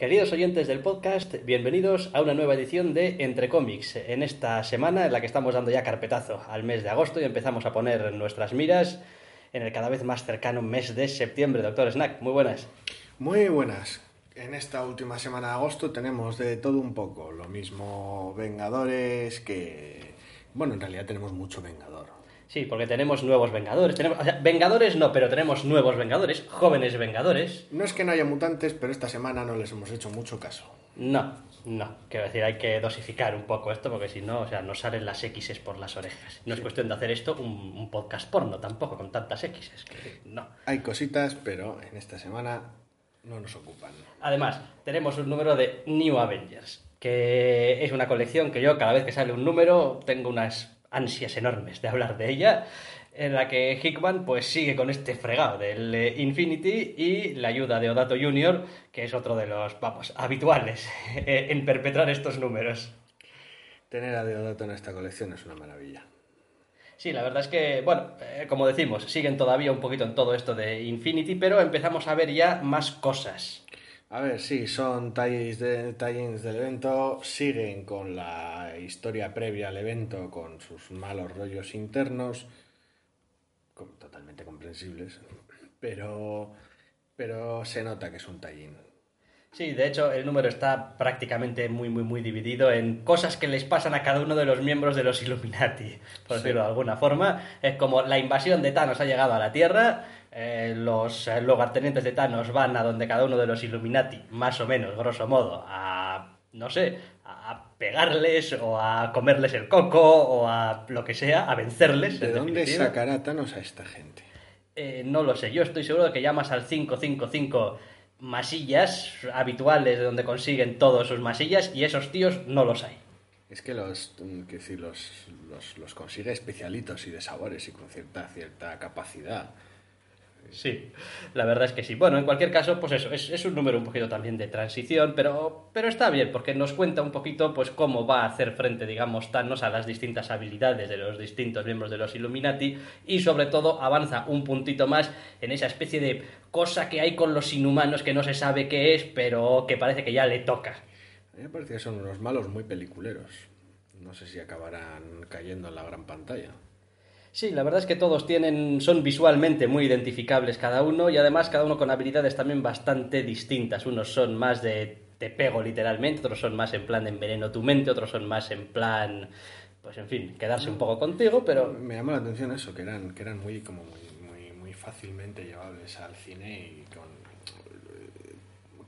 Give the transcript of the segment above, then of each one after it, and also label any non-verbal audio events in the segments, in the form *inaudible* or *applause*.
Queridos oyentes del podcast, bienvenidos a una nueva edición de Entre Cómics. En esta semana en la que estamos dando ya carpetazo al mes de agosto y empezamos a poner nuestras miras en el cada vez más cercano mes de septiembre. Doctor Snack, muy buenas. Muy buenas. En esta última semana de agosto tenemos de todo un poco. Lo mismo Vengadores que... Bueno, en realidad tenemos mucho Vengador. Sí, porque tenemos nuevos Vengadores. Tenemos, o sea, Vengadores no, pero tenemos nuevos Vengadores, jóvenes Vengadores. No es que no haya mutantes, pero esta semana no les hemos hecho mucho caso. No, no. Quiero decir, hay que dosificar un poco esto porque si no, o sea, nos salen las X por las orejas. No es cuestión de hacer esto un, un podcast porno tampoco con tantas X. Que no. Hay cositas, pero en esta semana no nos ocupan. Además, tenemos un número de New Avengers, que es una colección que yo cada vez que sale un número tengo unas ansias enormes de hablar de ella, en la que Hickman pues sigue con este fregado del eh, Infinity y la ayuda de Odato Jr., que es otro de los, vamos, habituales *laughs* eh, en perpetrar estos números. Tener a Deodato en esta colección es una maravilla. Sí, la verdad es que, bueno, eh, como decimos, siguen todavía un poquito en todo esto de Infinity, pero empezamos a ver ya más cosas. A ver, sí, son tie-ins de, del evento, siguen con la historia previa al evento, con sus malos rollos internos, totalmente comprensibles, pero, pero se nota que es un tie-in. Sí, de hecho el número está prácticamente muy, muy, muy dividido en cosas que les pasan a cada uno de los miembros de los Illuminati, por Sí. decirlo de alguna forma. Es como la invasión de Thanos ha llegado a la Tierra, eh, los eh, lugartenientes de Thanos van a donde cada uno de los Illuminati, más o menos, grosso modo, a, no sé, a pegarles o a comerles el coco o a lo que sea, a vencerles. ¿De dónde definitiva. sacará Thanos a esta gente? Eh, no lo sé, yo estoy seguro de que llamas al 555 masillas habituales de donde consiguen todos sus masillas y esos tíos no los hay. Es que los, mm, quiero decir, los, los, los consigue especialitos y de sabores y con cierta, cierta capacidad. Sí, la verdad es que sí. Bueno, en cualquier caso, pues eso, es, un número un poquito también de transición, pero, pero está bien, porque nos cuenta un poquito pues cómo va a hacer frente, digamos, Thanos a las distintas habilidades de los distintos miembros de los Illuminati y sobre todo avanza un puntito más en esa especie de cosa que hay con los inhumanos que no se sabe qué es, pero que parece que ya le toca. A mí me parece que son unos malos muy peliculeros. No sé si acabarán cayendo en la gran pantalla. Sí, la verdad es que todos tienen, son visualmente muy identificables cada uno y además cada uno con habilidades también bastante distintas. Unos son más de te pego literalmente, otros son más en plan de enveneno tu mente, otros son más en plan, pues en fin, quedarse un poco contigo, pero Me llamó la atención eso, que eran, que eran muy, como muy, muy, muy fácilmente llevables al cine y con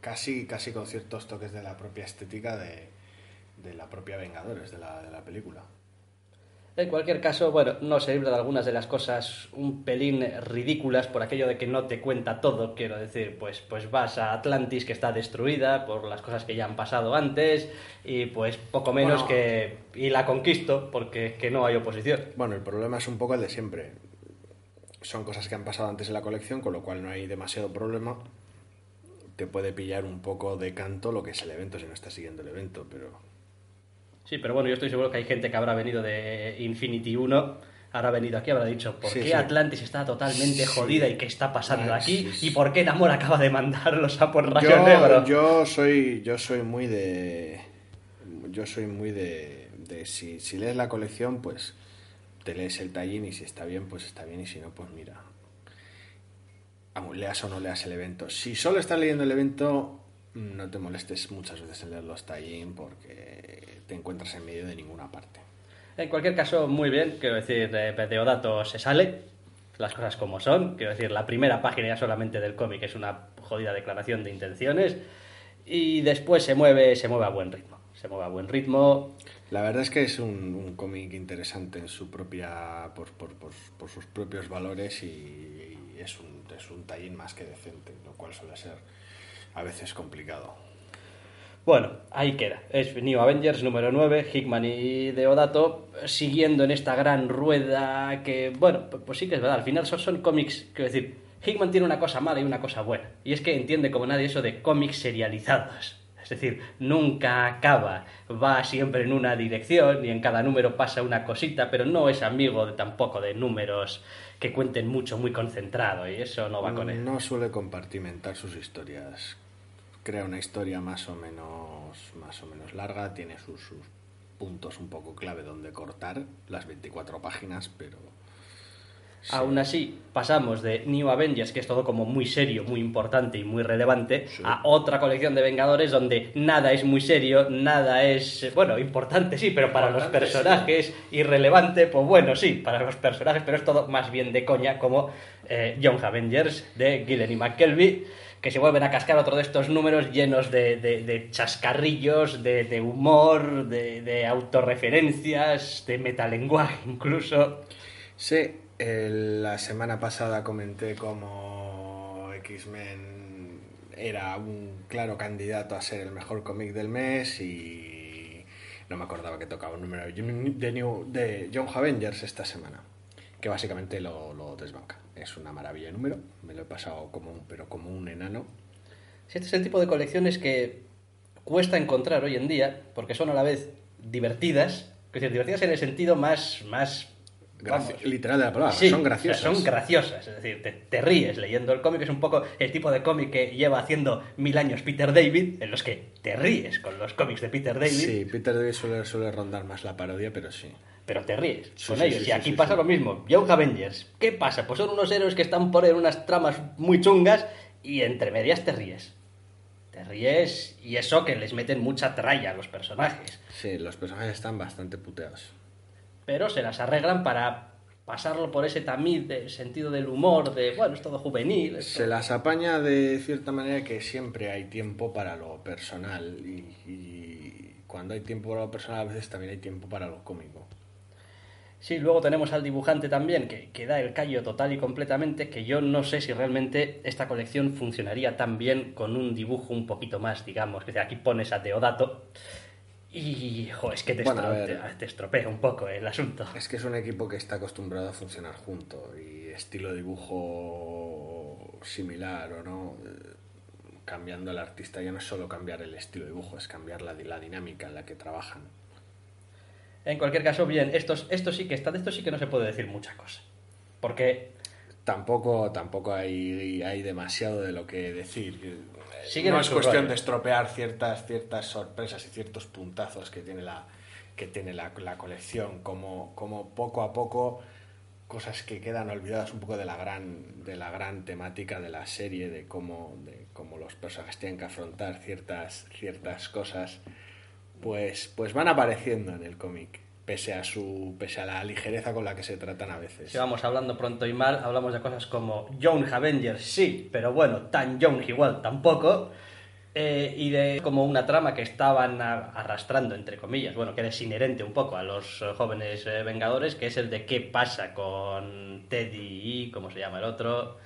casi, casi con ciertos toques de la propia estética de, de la propia Vengadores, de la, de la película. En cualquier caso, bueno, no se libra de algunas de las cosas un pelín ridículas por aquello de que no te cuenta todo, quiero decir, pues, pues vas a Atlantis que está destruida por las cosas que ya han pasado antes y pues poco menos Bueno. que... y la conquisto porque que no hay oposición. Bueno, el problema es un poco el de siempre. Son cosas que han pasado antes en la colección, con lo cual no hay demasiado problema. Te puede pillar un poco de canto lo que es el evento si no estás siguiendo el evento, pero Sí, pero bueno, yo estoy seguro que hay gente que habrá venido de Infinity 1, habrá venido aquí, habrá dicho, ¿por Sí, qué sí. Atlantis está totalmente Sí. jodida y qué está pasando Ah, aquí? ¿Y por qué Namor acaba de mandarlos a por rayo yo, negro? yo soy yo soy muy de yo soy muy de, de si, si lees la colección pues te lees el tallín y si está bien pues está bien y si no pues mira Vamos, leas o no leas el evento si solo estás leyendo el evento no te molestes muchas veces en leer los tallín porque te encuentras en medio de ninguna parte. En cualquier caso, muy bien, quiero decir, de Deodato se sale, las cosas como son, quiero decir, la primera página ya solamente del cómic es una jodida declaración de intenciones y después se mueve, se mueve a buen ritmo, se mueve a buen ritmo, La verdad es que es un, un cómic interesante en su propia por, por- por- por sus propios valores y, y es un es un tallín más que decente, lo cual suele ser a veces complicado. Bueno, ahí queda. Es New Avengers número 9, Hickman y Deodato, siguiendo en esta gran rueda que, bueno, pu- pues sí que es verdad, al final son, son cómics, quiero decir, Hickman tiene una cosa mala y una cosa buena, y es que entiende como nadie eso de cómics serializados. Es decir, nunca acaba, va siempre en una dirección y en cada número pasa una cosita, pero no es amigo de, tampoco de números que cuenten mucho, muy concentrado, y eso no va con él. No suele compartimentar sus historias crea una historia más o menos, más o menos larga, tiene sus, sus puntos un poco clave donde cortar las 24 páginas, pero Sí. Aún así, pasamos de New Avengers, que es todo como muy serio, muy importante y muy relevante, Sí. a otra colección de Vengadores donde nada es muy serio, nada es, bueno, importante sí, pero para los personajes, irrelevante, pues bueno, sí, para los personajes, pero es todo más bien de coña, como eh, Young Avengers de Gillen y McKelvey, que se vuelven a cascar otro de estos números llenos de, de- de chascarrillos, de, de humor, de, autorreferencias, de metalenguaje incluso. Sí, la semana pasada comenté como X-Men era un claro candidato a ser el mejor cómic del mes y no me acordaba que tocaba un número de, New, de Young Avengers esta semana, que básicamente lo, lo desbanca. Es una maravilla de número, me lo he pasado como un, pero como un enano. Este es el tipo de colecciones que cuesta encontrar hoy en día, porque son a la vez divertidas, es decir, divertidas en el sentido más... más Literal de la palabra, sí, son graciosas. son graciosas, es decir, te, te ríes leyendo el cómic, es un poco el tipo de cómic que lleva haciendo mil años Peter David, en los que te ríes con los cómics de Peter David, Sí, Peter David suele, suele rondar más la parodia, pero sí. pero te ríes Sí, con sí, ellos. y aquí pasa lo mismo. Young Avengers, ¿qué pasa? Pues son unos héroes que están por en unas tramas muy chungas y entre medias te ríes. Te ríes y eso que les meten mucha tralla a los personajes. Sí, los personajes están bastante puteados. Pero se las arreglan para pasarlo por ese tamiz de sentido del humor, de, bueno, es todo juvenil. es Se las apaña de cierta manera que siempre hay tiempo para lo personal y, y cuando hay tiempo para lo personal a veces también hay tiempo para lo cómico. Sí, luego tenemos al dibujante también, que, que da el callo total y completamente, que yo no sé si realmente esta colección funcionaría tan bien con un dibujo un poquito más, digamos, que aquí pones a Deodato y, jo, es que te, Bueno, te- estropea un poco el asunto. Es que es un equipo que está acostumbrado a funcionar junto y estilo de dibujo similar o no. eh, Cambiando el artista ya no es solo cambiar el estilo de dibujo, es cambiar la, la dinámica en la que trabajan. En cualquier caso, bien, estos, esto sí que está, de esto sí que no se puede decir mucha cosa. Porque Tampoco, tampoco hay, hay demasiado de lo que decir. No es cuestión rollo. de estropear ciertas, ciertas sorpresas y ciertos puntazos que tiene la, que tiene la, la colección, como, como poco a poco cosas que quedan olvidadas un poco de la gran, de la gran temática de la serie, de cómo, de cómo los personajes tienen que afrontar ciertas, ciertas cosas, pues, pues van apareciendo en el cómic, pese a su, pese a la ligereza con la que se tratan a veces. si vamos hablando pronto y mal, hablamos de cosas como Young Avengers, sí, pero bueno, tan Young igual tampoco. eh, y de como una trama que estaban arrastrando, entre comillas, bueno, que es inherente un poco a los jóvenes eh, Vengadores, que es el de qué pasa con Teddy y, ¿cómo se llama el otro?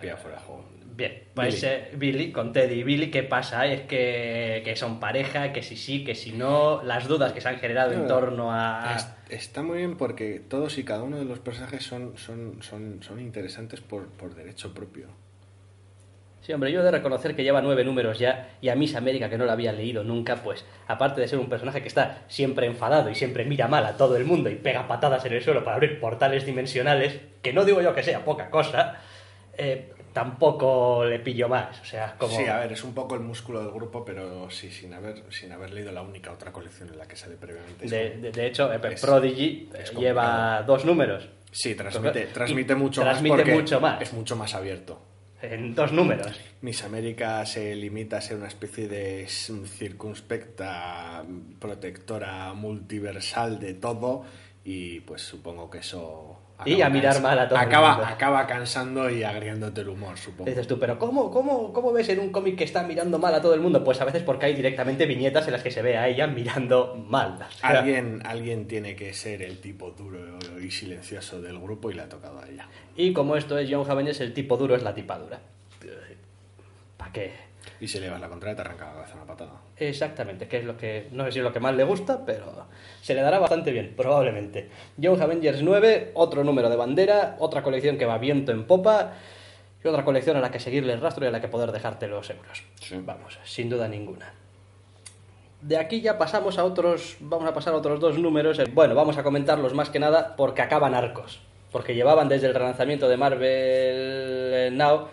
Pillado fuera juego. Bien, pues Billy. eh, Billy, con Teddy y Billy, ¿qué pasa? Es que, que son pareja, que si sí, que si no, las dudas que se han generado en No, torno a... Es- está muy bien porque todos y cada uno de los personajes son, son, son, son interesantes por, por derecho propio. Sí, hombre, yo he de reconocer que lleva nueve números ya y a Miss América, que no la había leído nunca, pues aparte de ser un personaje que está siempre enfadado y siempre mira mal a todo el mundo y pega patadas en el suelo para abrir portales dimensionales, que no digo yo que sea poca cosa, eh, tampoco le pillo más. O sea, como... Sí, a ver, es un poco el músculo del grupo, pero sí, sin haber, sin haber leído la única otra colección en la que sale previamente. De, como- de- de hecho, eh, es- Prodigy es eh, lleva dos números Sí, transmite, transmite mucho transmite más porque mucho más. es mucho más abierto. en dos números. Miss América se limita a ser una especie de circunspecta protectora multiversal de todo y pues supongo que eso... Y a mirar mal a todo el acaba, mundo. acaba cansando y agriándote el humor, supongo. Dices tú, pero ¿cómo, cómo, ¿cómo ves en un cómic que está mirando mal a todo el mundo? Pues a veces porque hay directamente viñetas en las que se ve a ella mirando mal. O sea, Alguien, alguien tiene que ser el tipo duro y silencioso del grupo y le ha tocado a ella. Y como esto es John Javenius, el tipo duro es la tipa dura. ¿Para qué? Y si le vas la contraria te arranca la cabeza una patada. Exactamente, que es lo que, no sé si es lo que más le gusta, pero se le dará bastante bien, probablemente. Young Avengers 9, otro número de bandera, otra colección que va viento en popa y otra colección a la que seguirle el rastro y a la que poder dejarte los euros. Sí. Vamos, sin duda ninguna. De aquí ya pasamos a otros, vamos a pasar a otros dos números. Bueno, vamos a comentarlos más que nada porque acaban arcos. Porque llevaban desde el relanzamiento de Marvel Now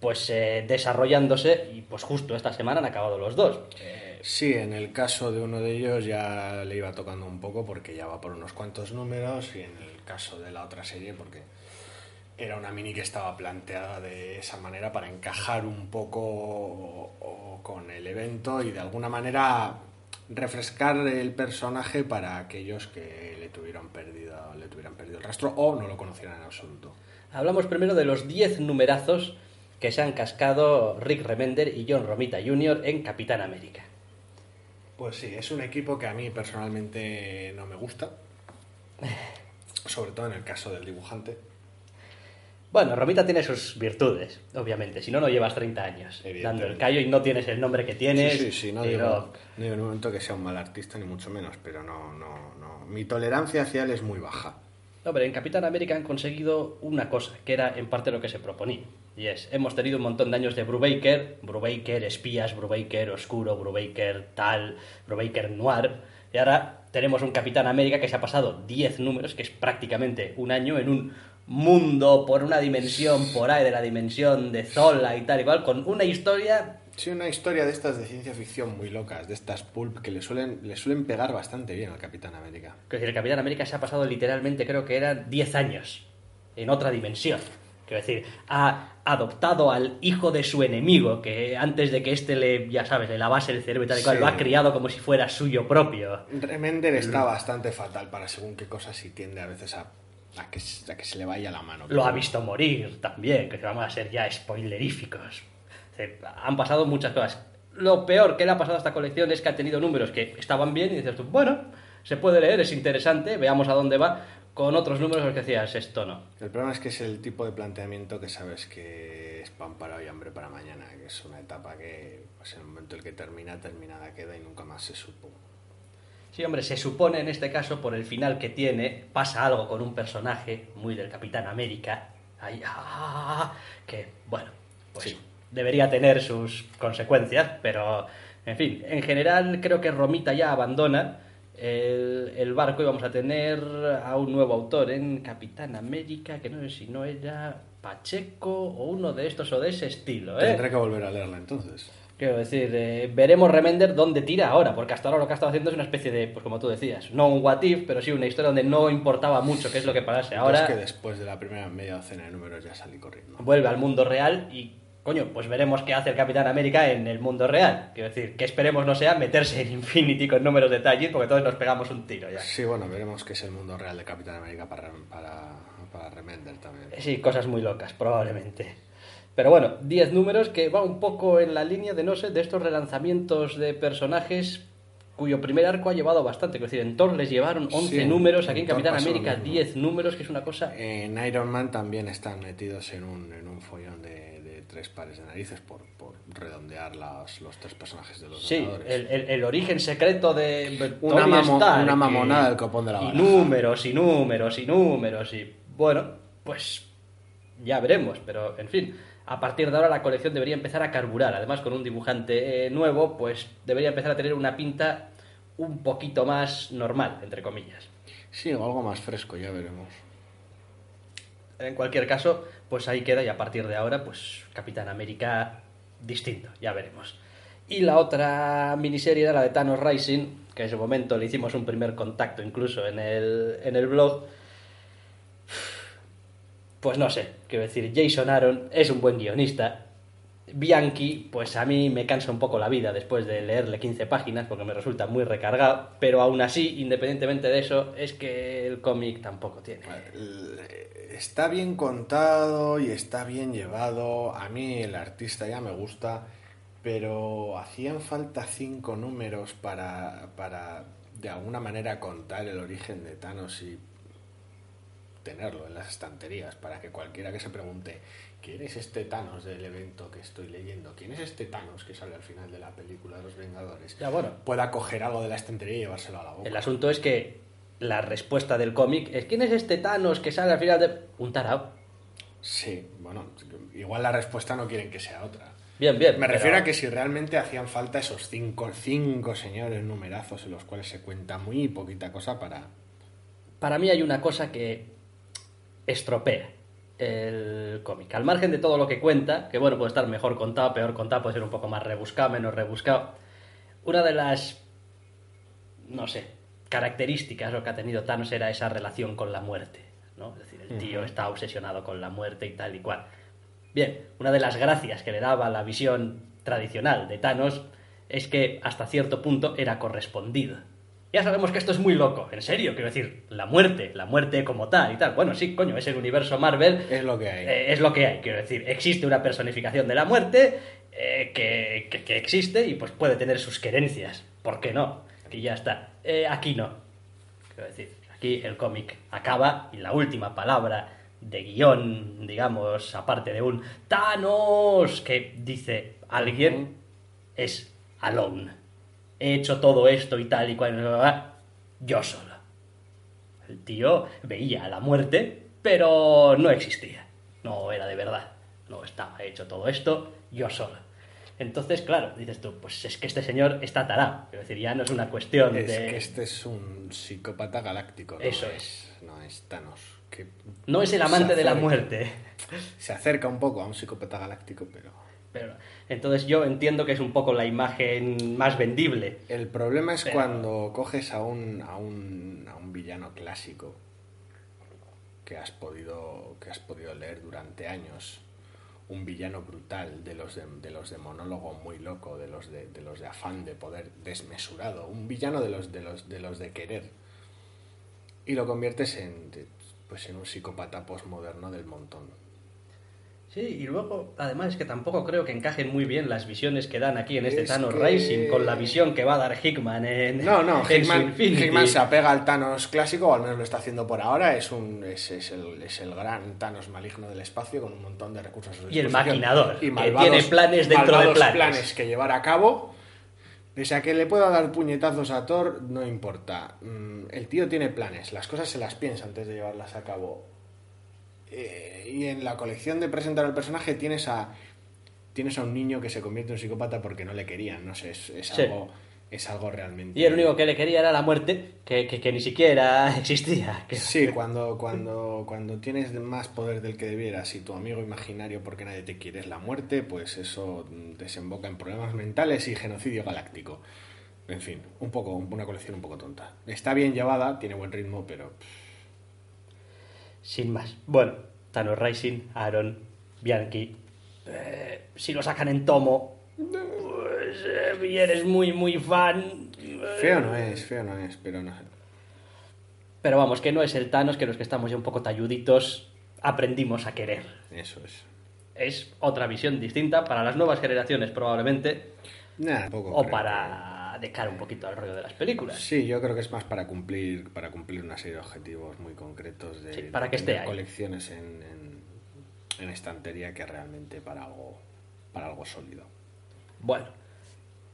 pues eh, desarrollándose y pues justo esta semana han acabado los dos. Eh, Sí, en el caso de uno de ellos ya le iba tocando un poco porque ya va por unos cuantos números y en el caso de la otra serie porque era una mini que estaba planteada de esa manera para encajar un poco o- o con el evento y de alguna manera refrescar el personaje para aquellos que le tuvieran perdido, le tuvieran perdido el rastro o no lo conocieran en absoluto. Hablamos primero de los 10 numerazos que se han cascado Rick Remender y John Romita Jr. en Capitán América. Pues sí, es un equipo que a mí personalmente no me gusta, *laughs* sobre todo en el caso del dibujante. Bueno, Romita tiene sus virtudes, obviamente. Si no, no llevas 30 años dando el callo y no tienes el nombre que tienes. Sí, sí, sí, no y digo, no- no digo en un momento que sea un mal artista, ni mucho menos, pero no, no, no. Mi tolerancia hacia él es muy baja. Hombre, en Capitán América han conseguido una cosa, que era en parte lo que se proponía. Y es, hemos tenido un montón de años de Brubaker, Brubaker espías, Brubaker oscuro, Brubaker tal, Brubaker noir. Y ahora tenemos un Capitán América que se ha pasado 10 números, que es prácticamente un año, en un mundo por una dimensión por ahí de la dimensión de Zola y tal y cual, con una historia Sí, una historia de estas de ciencia ficción muy locas, de estas pulp que le suelen, le suelen pegar bastante bien al Capitán América. Que decir, el Capitán América se ha pasado literalmente, creo que eran 10 años en otra dimensión. Quiero decir, ha adoptado al hijo de su enemigo, que antes de que éste le, ya sabes, le lavase el cerebro y tal y cual, Sí. lo ha criado como si fuera suyo propio. Remender está bastante fatal para según qué cosas y tiende a veces a, a que, a que se le vaya la mano. Lo ha visto morir también, que vamos a ser ya spoileríficos. Se- Han pasado muchas cosas. Lo peor que le ha pasado a esta colección es que ha tenido números que estaban bien y dices tú, bueno, se puede leer, es interesante, veamos a dónde va, con otros números los que decías, esto no. El problema es que es el tipo de planteamiento que sabes que es pan para hoy, hambre para mañana, que es una etapa que, pues en el momento en el que termina, terminada queda y nunca más se supo. Sí, hombre, se supone en este caso, por el final que tiene, pasa algo con un personaje muy del Capitán América, ahí, ah, que, bueno, pues Sí. Debería tener sus consecuencias, pero, en fin, en general creo que Romita ya abandona el, el barco y vamos a tener a un nuevo autor en Capitán América, que no sé si no era Pacheco o uno de estos o de ese estilo, ¿eh? Tendré que volver a leerla entonces. Quiero decir, eh, veremos Remender dónde tira ahora, porque hasta ahora lo que ha estado haciendo es una especie de, pues como tú decías, no un what if, pero sí una historia donde no importaba mucho qué es lo que pasase. Yo Ahora es que después de la primera media docena de números ya salí corriendo. vuelve al mundo real y, coño, pues veremos qué hace el Capitán América en el mundo real. Quiero decir, que esperemos no sea meterse en Infinity con números de porque todos nos pegamos un tiro ya. Sí, bueno, veremos qué es el mundo real de Capitán América para, para, para Remender también. Sí, cosas muy locas, probablemente. Pero bueno, 10 números que va un poco en la línea de, no sé, de estos relanzamientos de personajes cuyo primer arco ha llevado bastante. Es decir, en Thor les llevaron 11 Sí, números, aquí en en Capitán América mismo. 10 números, que es una cosa... En Iron Man también están metidos en un, en un follón de tres pares de narices por, por redondear las- los tres personajes de los Sí, el, el- el origen secreto de Una Tony mamo- Stark, una y- mamonada del copón de la Y baraja. números, y números, y números, y bueno, pues ya veremos, pero en fin, a partir de ahora la colección debería empezar a carburar, además con un dibujante eh, nuevo, pues debería empezar a tener una pinta un poquito más normal, entre comillas. Sí, o algo más fresco, ya veremos. En cualquier caso, pues ahí queda y a partir de ahora, pues Capitán América distinto, ya veremos. Y la otra miniserie era la de Thanos Rising, que en ese momento le hicimos un primer contacto incluso en el, en el blog. Pues no sé, quiero decir, Jason Aaron es un buen guionista. Bianchi, pues a mí me cansa un poco la vida después de leerle 15 páginas porque me resulta muy recargado, pero aún así, independientemente de eso, es que el cómic tampoco tiene. Está bien contado y está bien llevado. A mí el artista ya me gusta, pero hacían falta cinco números para, para de alguna manera contar el origen de Thanos y tenerlo en las estanterías para que cualquiera que se pregunte ¿quién es este Thanos del evento que estoy leyendo? ¿quién es este Thanos que sale al final de la película de los Vengadores? Ya, bueno. pueda coger algo de la estantería y llevárselo a la boca. El asunto es que la respuesta del cómic es ¿quién es este Thanos que sale al final de... Un tarao. Sí, bueno, igual la respuesta no quieren que sea otra. Bien, bien. Me pero- refiero a que si realmente hacían falta esos cinco, cinco señores numerazos en los cuales se cuenta muy poquita cosa para... Para mí hay una cosa que estropea el cómic. Al margen de todo lo que cuenta, que bueno, puede estar mejor contado, peor contado, puede ser un poco más rebuscado, menos rebuscado. Una de las, no sé, características lo que ha tenido Thanos era esa relación con la muerte, ¿no? Es decir, el tío está obsesionado con la muerte y tal y cual. Bien, una de las gracias que le daba la visión tradicional de Thanos es que hasta cierto punto era correspondido. Ya sabemos que esto es muy loco, en serio, quiero decir, la muerte, la muerte como tal y tal. Bueno, sí, coño, es el universo Marvel. Es lo que hay. Eh, es lo que hay, quiero decir, existe una personificación de la muerte eh, que, que- que existe y pues puede tener sus querencias. ¿Por qué no? Y ya está. Eh, aquí no. Quiero decir, aquí el cómic acaba y la última palabra de guion, digamos, aparte de un Thanos que dice alguien, es alone. He hecho todo esto y tal y cual, yo solo. El tío veía a la muerte, pero no existía. No era de verdad. No estaba hecho todo esto yo solo. Entonces, claro, dices tú, pues es que este señor está tarado. Es decir, ya no es una cuestión Es de... que este es un psicópata galáctico. ¿no? Eso es. No es Thanos. Que No es el amante de la muerte. Se acerca un poco a un psicópata galáctico, pero... Pero, entonces yo entiendo que es un poco la imagen más vendible. El problema es Pero- cuando coges a un, a un, a un villano clásico que has podido que has podido leer durante años un villano brutal de los de, de los de monólogo muy loco de los de, de los de afán de poder desmesurado un villano de los de los de los de querer y lo conviertes en pues en un psicópata postmoderno del montón Sí, y luego, además, es que tampoco creo que encajen muy bien las visiones que dan aquí en este Es Thanos que- Rising con la visión que va a dar Hickman en. No, no, en Hickman, se apega al Thanos clásico, o al menos lo está haciendo por ahora. Es, un, es, es el, es el gran Thanos maligno del espacio con un montón de recursos a su Y el maquinador, Y que tiene planes dentro de malvados planes. que llevar a cabo. Pese a que le pueda dar puñetazos a Thor, no importa. Mm, El tío tiene planes, las cosas se las piensa antes de llevarlas a cabo. Eh, y en la colección de presentar al personaje tienes a tienes a un niño que se convierte en psicópata porque no le querían, no sé, es, es Sí. algo es algo realmente Y el único que le quería era la muerte, que, que- que ni siquiera *laughs* existía. Sí, cuando, cuando, cuando tienes más poder del que debieras y tu amigo imaginario porque nadie te quiere es la muerte, pues eso desemboca en problemas mentales y genocidio galáctico. En fin, un poco, una colección un poco tonta. Está bien llevada, tiene buen ritmo, pero Sin más. Bueno, Thanos Rising, Aaron, Bianchi. eh, si lo sacan en tomo, pues eh, eres muy, muy fan. eh, feo no es, feo no es, pero no. Pero vamos, que no es el Thanos que los que estamos ya un poco talluditos aprendimos a querer. Eso es. Es otra visión distinta para las nuevas generaciones probablemente, tampoco o creo para de cara un poquito al rollo de las películas. Sí, yo creo que es más para cumplir, para cumplir una serie de objetivos muy concretos de, Sí, para que esté ahí. colecciones en, en, en estantería que realmente para algo, para algo sólido. Bueno,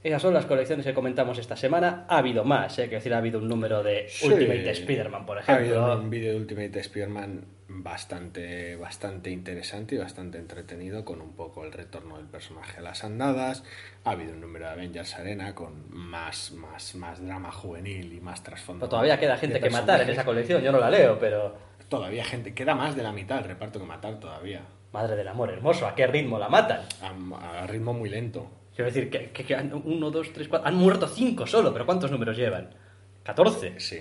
esas son las colecciones que comentamos esta semana. Ha habido más, ¿eh? Quiero decir, ha habido un número de Sí. Ultimate Spider-Man, por Ha habido ejemplo. un vídeo de Ultimate Spider-Man bastante, bastante interesante y bastante entretenido con un poco el retorno del personaje a las andadas. Ha habido un número de Avengers Arena con más, más, más drama juvenil y más trasfondo. Pero todavía queda gente que matar en esa colección, yo no la leo, pero... Todavía gente, queda más de la mitad del reparto que matar todavía. Madre del amor hermoso, ¿a qué ritmo la matan? A, a ritmo muy lento. Quiero decir, que, que- que han- uno, dos, tres, cuatro... Han muerto cinco solo, pero ¿cuántos números llevan? ¿14? Sí.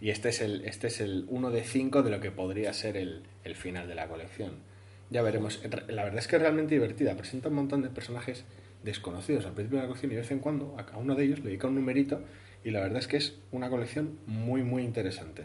Y este es el, este es el uno de cinco de lo que podría ser el, el final de la colección. Ya veremos. La verdad es que es realmente divertida. Presenta un montón de personajes desconocidos al principio de la colección y de vez en cuando a uno de ellos le dedica un numerito y la verdad es que es una colección muy muy interesante.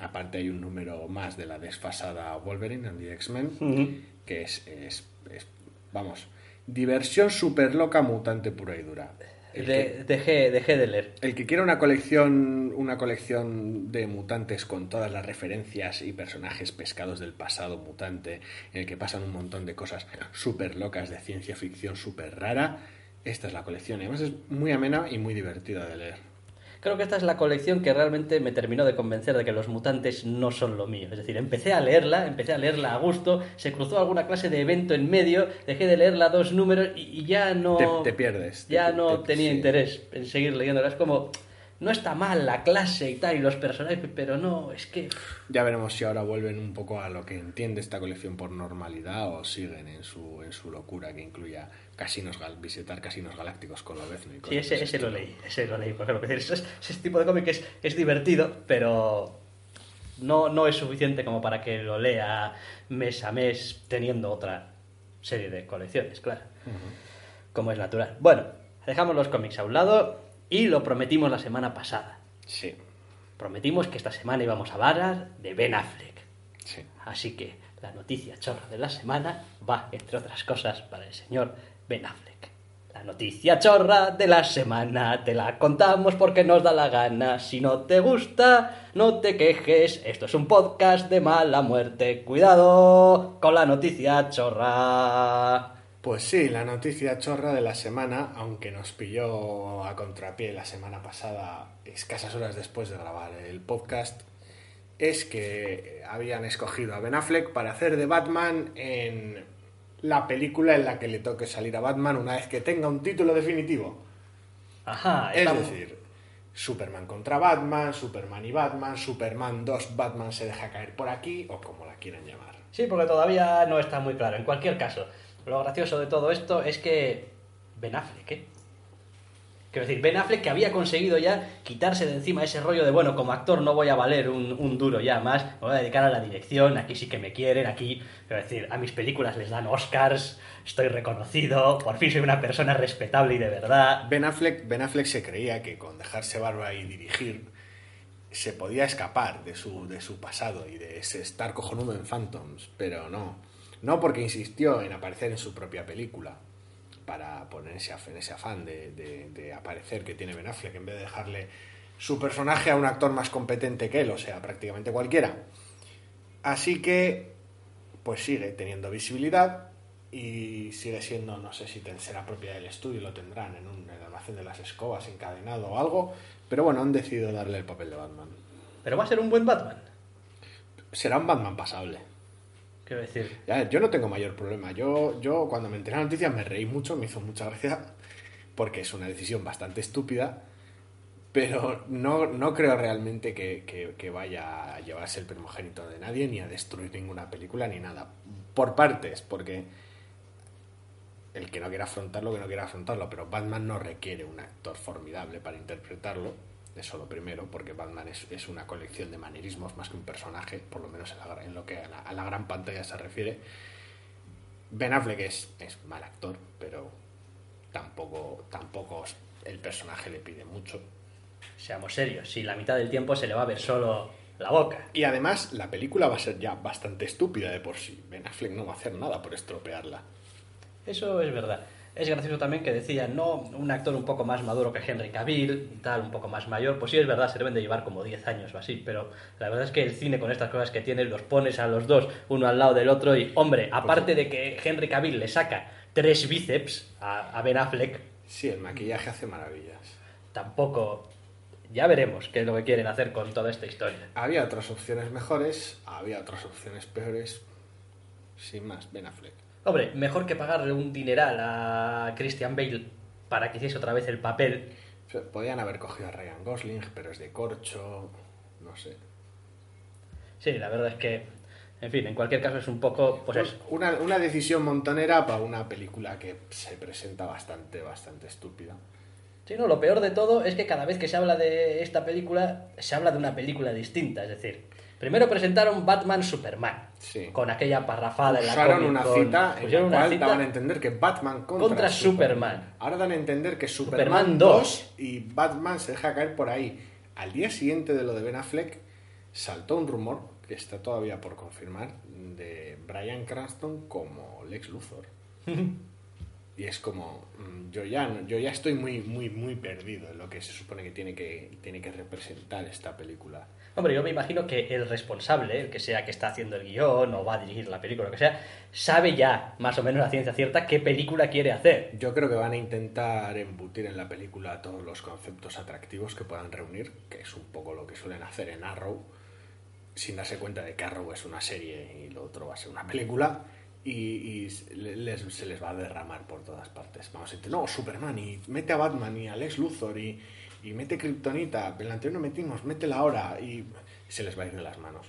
Aparte hay un número más de la desfasada Wolverine and the X-Men Ujú. que es, es- es- vamos, diversión super loca mutante pura y dura. El que- De- dejé, dejé de leer. el que quiera una colección, una colección de mutantes con todas las referencias y personajes pescados del pasado mutante, en el que pasan un montón de cosas súper locas de ciencia ficción súper rara, esta es la colección. Y Además es muy amena y muy divertida de leer. Creo que esta es la colección que realmente me terminó de convencer de que los mutantes no son lo mío. Es decir, empecé a leerla, empecé a leerla a gusto, se cruzó alguna clase de evento en medio, dejé de leerla dos números y, y ya no... Te, te pierdes. Ya Te- no te- tenía sí. interés en seguir leyéndola. Es como, no está mal la clase y tal, y los personajes, pero no, es que... Ya veremos si ahora vuelven un poco a lo que entiende esta colección por normalidad o siguen en su, en su locura que incluya casinos gal- visitar casinos galácticos con Lobezno y Sí, ese, lo leí, ese lo leí, porque lo que ese, ese tipo de cómic es, es divertido, pero no, no es suficiente como para que lo lea mes a mes teniendo otra serie de colecciones, claro, como es natural. Bueno, dejamos los cómics a un lado y lo prometimos la semana pasada. Sí, Prometimos que esta semana íbamos a hablar de Ben Affleck. sí. Así que la noticia chorra de la semana va, entre otras cosas, para el señor Ben Affleck. La noticia chorra de la semana te la contamos porque nos da la gana. Si no te gusta, no te quejes. Esto es un podcast de mala muerte. Cuidado con la noticia chorra. Pues sí, la noticia chorra de la semana, aunque nos pilló a contrapié la semana pasada, escasas horas después de grabar el podcast, es que habían escogido a Ben Affleck para hacer de Batman en la película en la que le toque salir a Batman una vez que tenga un título definitivo. Ajá, Es estamos- decir, Superman contra Batman, Superman y Batman, Superman 2, Batman se deja caer por aquí, o como la quieran llamar. Sí, porque todavía no está muy claro. En cualquier caso, lo gracioso de todo esto es que Ben Affleck, ¿eh? Quiero decir, Ben Affleck que había conseguido ya quitarse de encima ese rollo de, bueno, como actor no voy a valer un, un duro ya más, me voy a dedicar a la dirección, aquí sí que me quieren, aquí, quiero decir, a mis películas les dan Oscars, estoy reconocido, por fin soy una persona respetable y de verdad. Ben Affleck, Ben Affleck se creía que con dejarse barba y dirigir se podía escapar de su, de su pasado y de ese estar cojonudo en Phantoms, pero no. No porque insistió en aparecer en su propia película para ponerse en ese afán de, de- de aparecer que tiene Ben Affleck en vez de dejarle su personaje a un actor más competente que él, o sea, prácticamente cualquiera. Así que, pues sigue teniendo visibilidad y sigue siendo, no sé si será propia del estudio, lo tendrán en un en el almacén de las escobas encadenado o algo, pero bueno, han decidido darle el papel de Batman. Pero va a ser un buen Batman. Será un Batman pasable. Yo no tengo mayor problema. Yo, yo cuando me enteré de la noticia me reí mucho, me hizo mucha gracia, porque es una decisión bastante estúpida, pero no, no creo realmente que, que- que vaya a llevarse el primogénito de nadie, ni a destruir ninguna película, ni nada. Por partes, porque el que no quiera afrontarlo, que no quiera afrontarlo, pero Batman no requiere un actor formidable para interpretarlo. Eso lo primero, porque Batman es, es una colección de manierismos más que un personaje, por lo menos en, la- en lo que a la, a la gran pantalla se refiere. Ben Affleck es, es mal actor, pero tampoco, tampoco el personaje le pide mucho. seamos serios, si la mitad del tiempo se le va a ver solo la boca. Y además, la película va a ser ya bastante estúpida de por sí. Ben Affleck no va a hacer nada por estropearla. Eso es verdad. Es gracioso también que decían, no, un actor un poco más maduro que Henry Cavill y tal, un poco más mayor. Pues sí, es verdad, se deben de llevar como 10 años o así, pero la verdad es que el cine con estas cosas que tiene, los pones a los dos, uno al lado del otro, y hombre, aparte de que Henry Cavill le saca tres bíceps a, a Ben Affleck, Sí, el maquillaje hace maravillas. tampoco. Ya veremos qué es lo que quieren hacer con toda esta historia. Había otras opciones mejores, había otras opciones peores. Sin más, Ben Affleck. Hombre, mejor que pagarle un dineral a Christian Bale para que hiciese otra vez el papel. Podían haber cogido a Ryan Gosling, pero es de corcho. No sé. Sí, la verdad es que, en fin, en cualquier caso es un poco, pues eso. Una, una decisión montonera para una película que se presenta bastante, bastante estúpida. Sí, no, lo peor de todo es que cada vez que se habla de esta película, se habla de una película distinta. Es decir, primero presentaron Batman Superman, Sí. con aquella parrafada en la Usaron Comic una cita en la una cual cita- daban a entender que Batman contra, Contra Superman. Ahora dan a entender que Superman, Superman 2 2 y Batman se deja caer por ahí. Al día siguiente de lo de Ben Affleck saltó un rumor que está todavía por confirmar de Brian Cranston como Lex Luthor. *laughs* Y es como, mm, yo ya, yo ya estoy muy, muy, muy perdido en lo que se supone que tiene que, tiene que representar esta película. Hombre, yo me imagino que el responsable, el que sea que está haciendo el guion o va a dirigir la película, lo que sea, sabe ya, más o menos a ciencia cierta, qué película quiere hacer. Yo creo que van a intentar embutir en la película todos los conceptos atractivos que puedan reunir, que es un poco lo que suelen hacer en Arrow, sin darse cuenta de que Arrow es una serie y lo otro va a ser una película, y, se les va a derramar por todas partes. Vamos a decir, no, Superman, y mete a Batman y a Lex Luthor, y, y mete Kryptonita, el anterior no metimos, métela ahora y se les va a ir de las manos.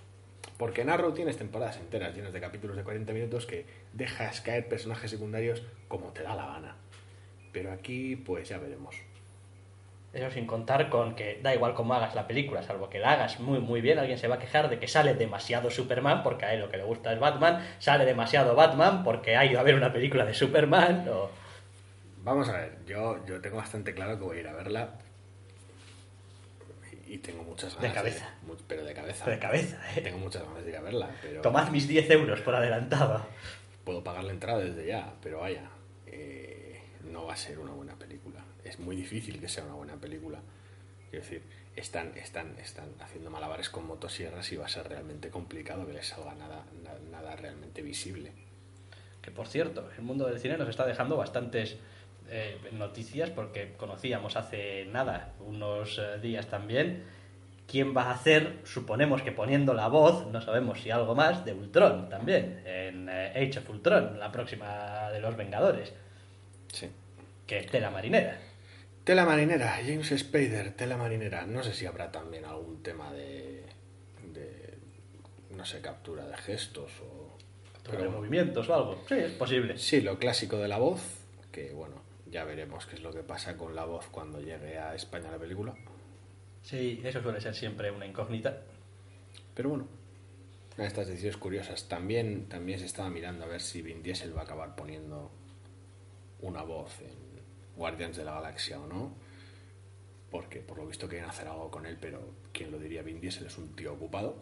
Porque en Arrow tienes temporadas enteras llenas de capítulos de 40 minutos que dejas caer personajes secundarios como te da la gana. Pero aquí, pues ya veremos. Eso sin contar con que da igual cómo hagas la película, salvo que la hagas muy muy bien, alguien se va a quejar de que sale demasiado Superman porque a él lo que le gusta es Batman, sale demasiado Batman porque ha ido a ver una película de Superman o... Vamos a ver, yo, yo tengo bastante claro que voy a ir a verla y tengo muchas ganas. De cabeza. mu- pero de cabeza. De cabeza, ¿eh? Tengo muchas ganas de ir a verla, pero Tomad mis 10 euros por adelantado. puedo pagar la entrada desde ya, pero vaya, eh, no va a ser una buena película. Es muy difícil que sea una buena película. Quiero decir, están, están, están haciendo malabares con motosierras y va a ser realmente complicado que les salga nada, na- nada realmente visible. Que por cierto, el mundo del cine nos está dejando bastantes eh, noticias porque conocíamos hace nada, unos eh, días también, quién va a hacer, suponemos que poniendo la voz, no sabemos si algo más, de Ultron también, en eh, Age of Ultron, la próxima de los Vengadores, Sí. que es tela marinera. Tela marinera, James Spader, tela marinera. No sé si habrá también algún tema de, de no sé, captura de gestos o... Pero Pero, movimientos o algo. Sí, es posible. sí, lo clásico de la voz, que bueno, ya veremos qué es lo que pasa con la voz cuando llegue a España la película. Sí, eso suele ser siempre una incógnita. Pero bueno, de estas decisiones curiosas. También, también se estaba mirando a ver si Vin Diesel va a acabar poniendo una voz en Guardians de la Galaxia o no. Porque por lo visto quieren hacer algo con él, pero quien lo diría Vin Diesel es un tío ocupado.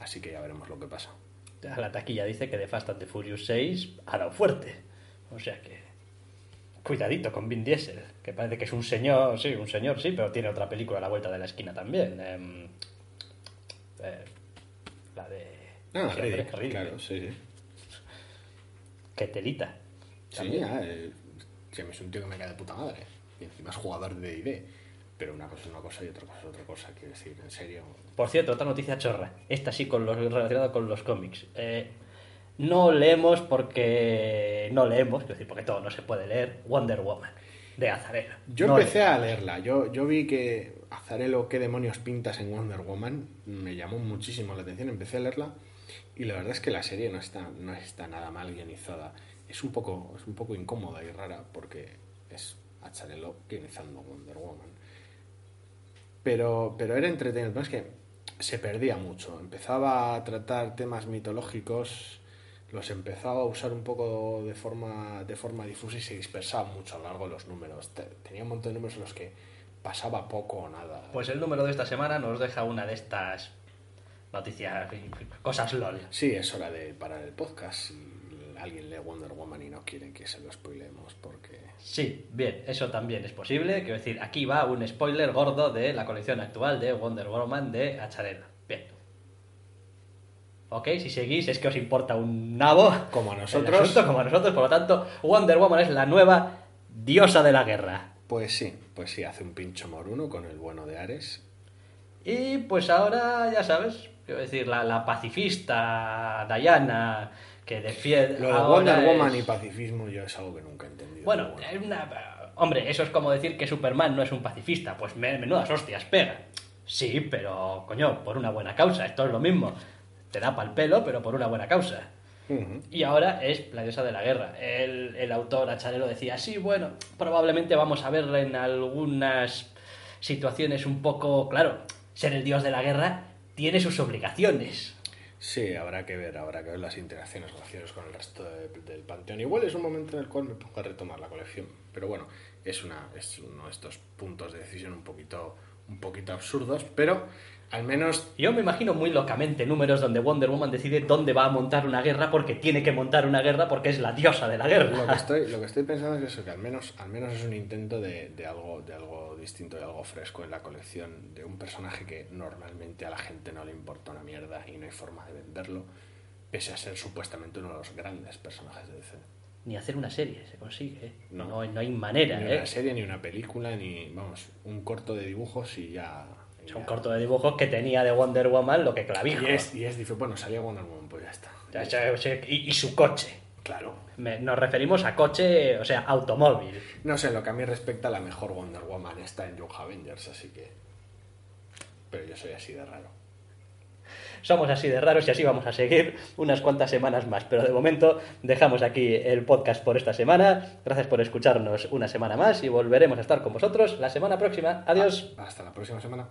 Así que ya veremos lo que pasa. La taquilla dice que de Fast and the Furious 6 ha dado fuerte. O sea que. Cuidadito con Vin Diesel, que parece que es un señor, sí, un señor, sí, pero tiene otra película a la vuelta de la esquina también. em, eh, la de. Ah, Riddick, Riddick. claro, sí, sí. Qué telita. Sí, ah, eh, sí, es un tío que me cae de puta madre. Y encima es jugador de D&D. Pero una cosa es una cosa y otra cosa es otra cosa. Quiero decir, en serio. Por cierto, otra noticia chorra. Esta sí con los, relacionada con los cómics. Eh, no leemos porque. No leemos, quiero decir, porque todo no se puede leer. Wonder Woman, de Azarelo. Yo No empecé a leerla. Yo, yo vi que Azarelo, qué demonios pintas en Wonder Woman. Me llamó muchísimo la atención. Empecé a leerla. Y la verdad es que la serie no está, no está nada mal guionizada. Es un poco, es un poco incómoda y rara porque es Azarelo guionizando Wonder Woman. Pero, pero era entretenido. El problema es que se perdía mucho. Empezaba a tratar temas mitológicos, los empezaba a usar un poco de forma, de forma difusa y se dispersaba mucho a lo largo de los números. Te- Tenía un montón de números en los que pasaba poco o nada. Pues el número de esta semana nos deja una de estas noticias, cosas LOL. Sí, es hora de parar el podcast. Si alguien lee Wonder Woman y no quiere que se lo spoilemos porque... Sí, bien, eso también es posible. Quiero decir, aquí va un spoiler gordo de la colección actual de Wonder Woman de Acharela. Bien. Ok, si seguís es que os importa un nabo. Como a nosotros. asunto, como a nosotros, por lo tanto, Wonder Woman es la nueva diosa de la guerra. Pues sí, pues sí, hace un pincho moruno con el bueno de Ares. Y pues ahora, ya sabes, quiero decir, la, la pacifista Diana que defiende. Lo de Wonder es- Woman y pacifismo yo es algo que nunca he entendido. Bueno, es una... Hombre, eso es como decir que Superman no es un pacifista. Pues me- menudas hostias pega. Sí, pero, coño, por una buena causa. Esto es lo mismo. Te da pal pelo, pero por una buena causa. Y ahora es la diosa de la guerra. El, el autor Acharelo decía, sí, bueno, probablemente vamos a verla en algunas situaciones un poco... Claro, ser el dios de la guerra tiene sus obligaciones. Sí, habrá que ver, habrá que ver las interacciones relaciones con el resto de- del panteón. Igual es un momento en el cual me pongo a retomar la colección, pero bueno, es una es uno de estos puntos de decisión un poquito un poquito absurdos, pero al menos Yo me imagino muy locamente números donde Wonder Woman decide dónde va a montar una guerra porque tiene que montar una guerra porque es la diosa de la lo que guerra. estoy *laughs* lo que estoy pensando es eso, que al menos al menos es un intento de, de algo de algo distinto, de algo fresco en la colección de un personaje que normalmente a la gente no le importa una mierda y no hay forma de venderlo, pese a ser supuestamente uno de los grandes personajes de DC. Ni hacer una serie se consigue. ¿eh? No. No, no, hay manera. Ni ¿eh? una serie, ni una película, ni, vamos, un corto de dibujos y ya... un corto de dibujos que tenía de Wonder Woman lo que clavijo. Y es, y es bueno, salía Wonder Woman, pues ya está. Ya, Y, y su coche. Claro. Me- nos referimos a coche, o sea, automóvil. No sé, lo que a mí respecta, la mejor Wonder Woman está en Young Avengers, así que. Pero yo soy así de raro. Somos así de raros y así vamos a seguir unas cuantas semanas más. Pero de momento dejamos aquí el podcast por esta semana. Gracias por escucharnos una semana más y volveremos a estar con vosotros la semana próxima. Adiós. Hasta la próxima semana.